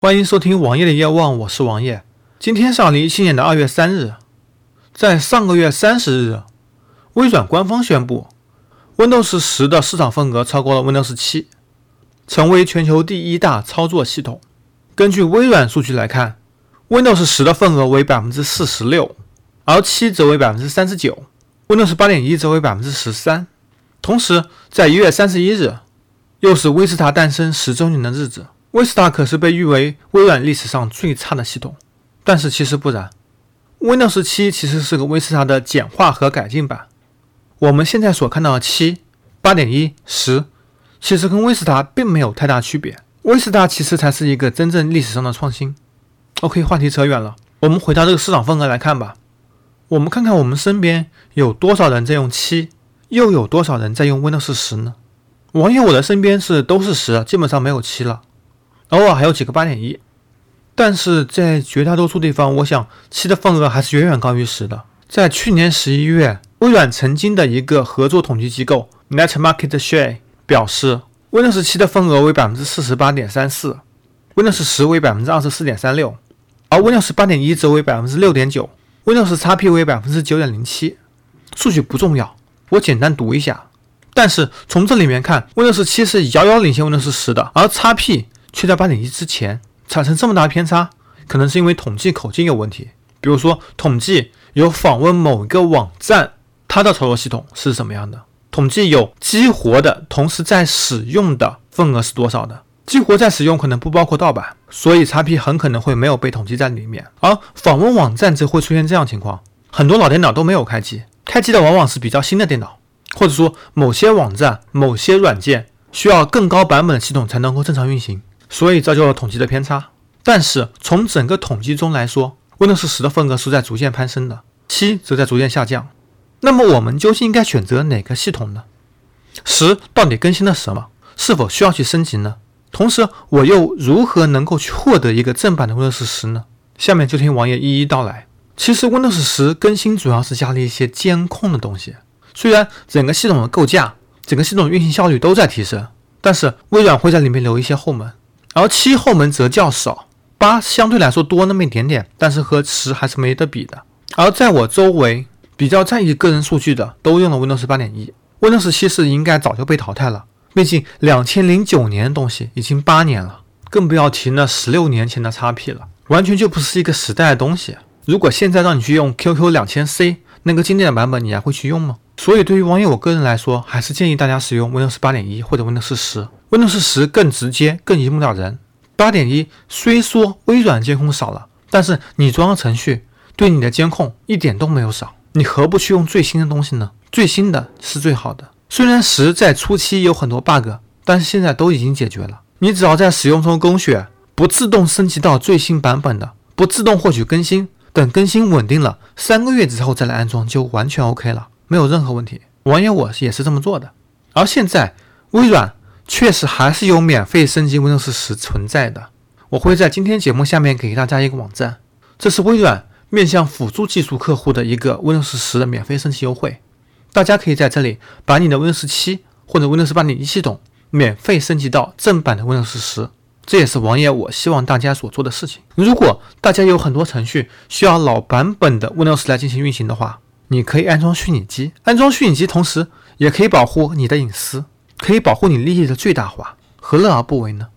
欢迎收听王爷的夜望，我是王爷。今天是二零一七年的二月三日，在上个月三十日，微软官方宣布，Windows 十的市场份额超过了 Windows 七，成为全球第一大操作系统。根据微软数据来看，Windows 十的份额为百分之四十六，而七则为百分之三十九，Windows 八点一则为百分之十三。同时，在一月三十一日，又是威斯塔诞生十周年的日子。威斯塔可是被誉为微软历史上最差的系统，但是其实不然，Windows 7其实是个威斯塔的简化和改进版。我们现在所看到的七、八点一、十，其实跟威斯塔并没有太大区别。威斯塔其实才是一个真正历史上的创新。OK，话题扯远了，我们回到这个市场份额来看吧。我们看看我们身边有多少人在用七，又有多少人在用 Windows 十呢？网友我的身边是都是十，基本上没有七了。偶尔还有几个八点一，但是在绝大多数地方，我想七的份额还是远远高于十的。在去年十一月，微软曾经的一个合作统计机构 Net Market Share 表示，Windows 七的份额为百分之四十八点三四，Windows 十为百分之二十四点三六，而 Windows 八点一则为百分之六点九，Windows XP 为百分之九点零七。数据不重要，我简单读一下。但是从这里面看，Windows 七是遥遥领先 Windows 十的，而 XP。却在八点一之前产生这么大偏差，可能是因为统计口径有问题。比如说，统计有访问某一个网站，它的操作系统是什么样的；统计有激活的同时在使用的份额是多少的。激活在使用可能不包括盗版，所以 XP 很可能会没有被统计在里面。而访问网站则会出现这样情况：很多老电脑都没有开机，开机的往往是比较新的电脑，或者说某些网站、某些软件需要更高版本的系统才能够正常运行。所以造就了统计的偏差，但是从整个统计中来说，Windows 十的份额是在逐渐攀升的，七则在逐渐下降。那么我们究竟应该选择哪个系统呢？十到底更新了什么？是否需要去升级呢？同时，我又如何能够去获得一个正版的 Windows 十呢？下面就听王爷一一道来。其实 Windows 十更新主要是加了一些监控的东西，虽然整个系统的构架、整个系统运行效率都在提升，但是微软会在里面留一些后门。而七后门则较少，八相对来说多那么一点点，但是和十还是没得比的。而在我周围比较在意个人数据的，都用了 Windows 八点一，Windows 七是应该早就被淘汰了。毕竟两千零九年的东西已经八年了，更不要提那十六年前的 XP 了，完全就不是一个时代的东西。如果现在让你去用 QQ 两千 C 那个经典的版本，你还会去用吗？所以对于网友我个人来说，还是建议大家使用 Windows 八点一或者 Windows 十。Windows 十更直接，更一目了然。八点一虽说微软监控少了，但是你装的程序对你的监控一点都没有少。你何不去用最新的东西呢？最新的是最好的。虽然十在初期有很多 bug，但是现在都已经解决了。你只要在使用中勾选不自动升级到最新版本的，不自动获取更新，等更新稳定了，三个月之后再来安装就完全 OK 了，没有任何问题。网友我也是这么做的。而现在微软。确实还是有免费升级 Windows 十存在的，我会在今天节目下面给大家一个网站，这是微软面向辅助技术客户的一个 Windows 十的免费升级优惠，大家可以在这里把你的 Windows 七或者 Windows 八点一系统免费升级到正版的 Windows 十，这也是王爷我希望大家所做的事情。如果大家有很多程序需要老版本的 Windows 来进行运行的话，你可以安装虚拟机，安装虚拟机同时也可以保护你的隐私。可以保护你利益的最大化，何乐而不为呢？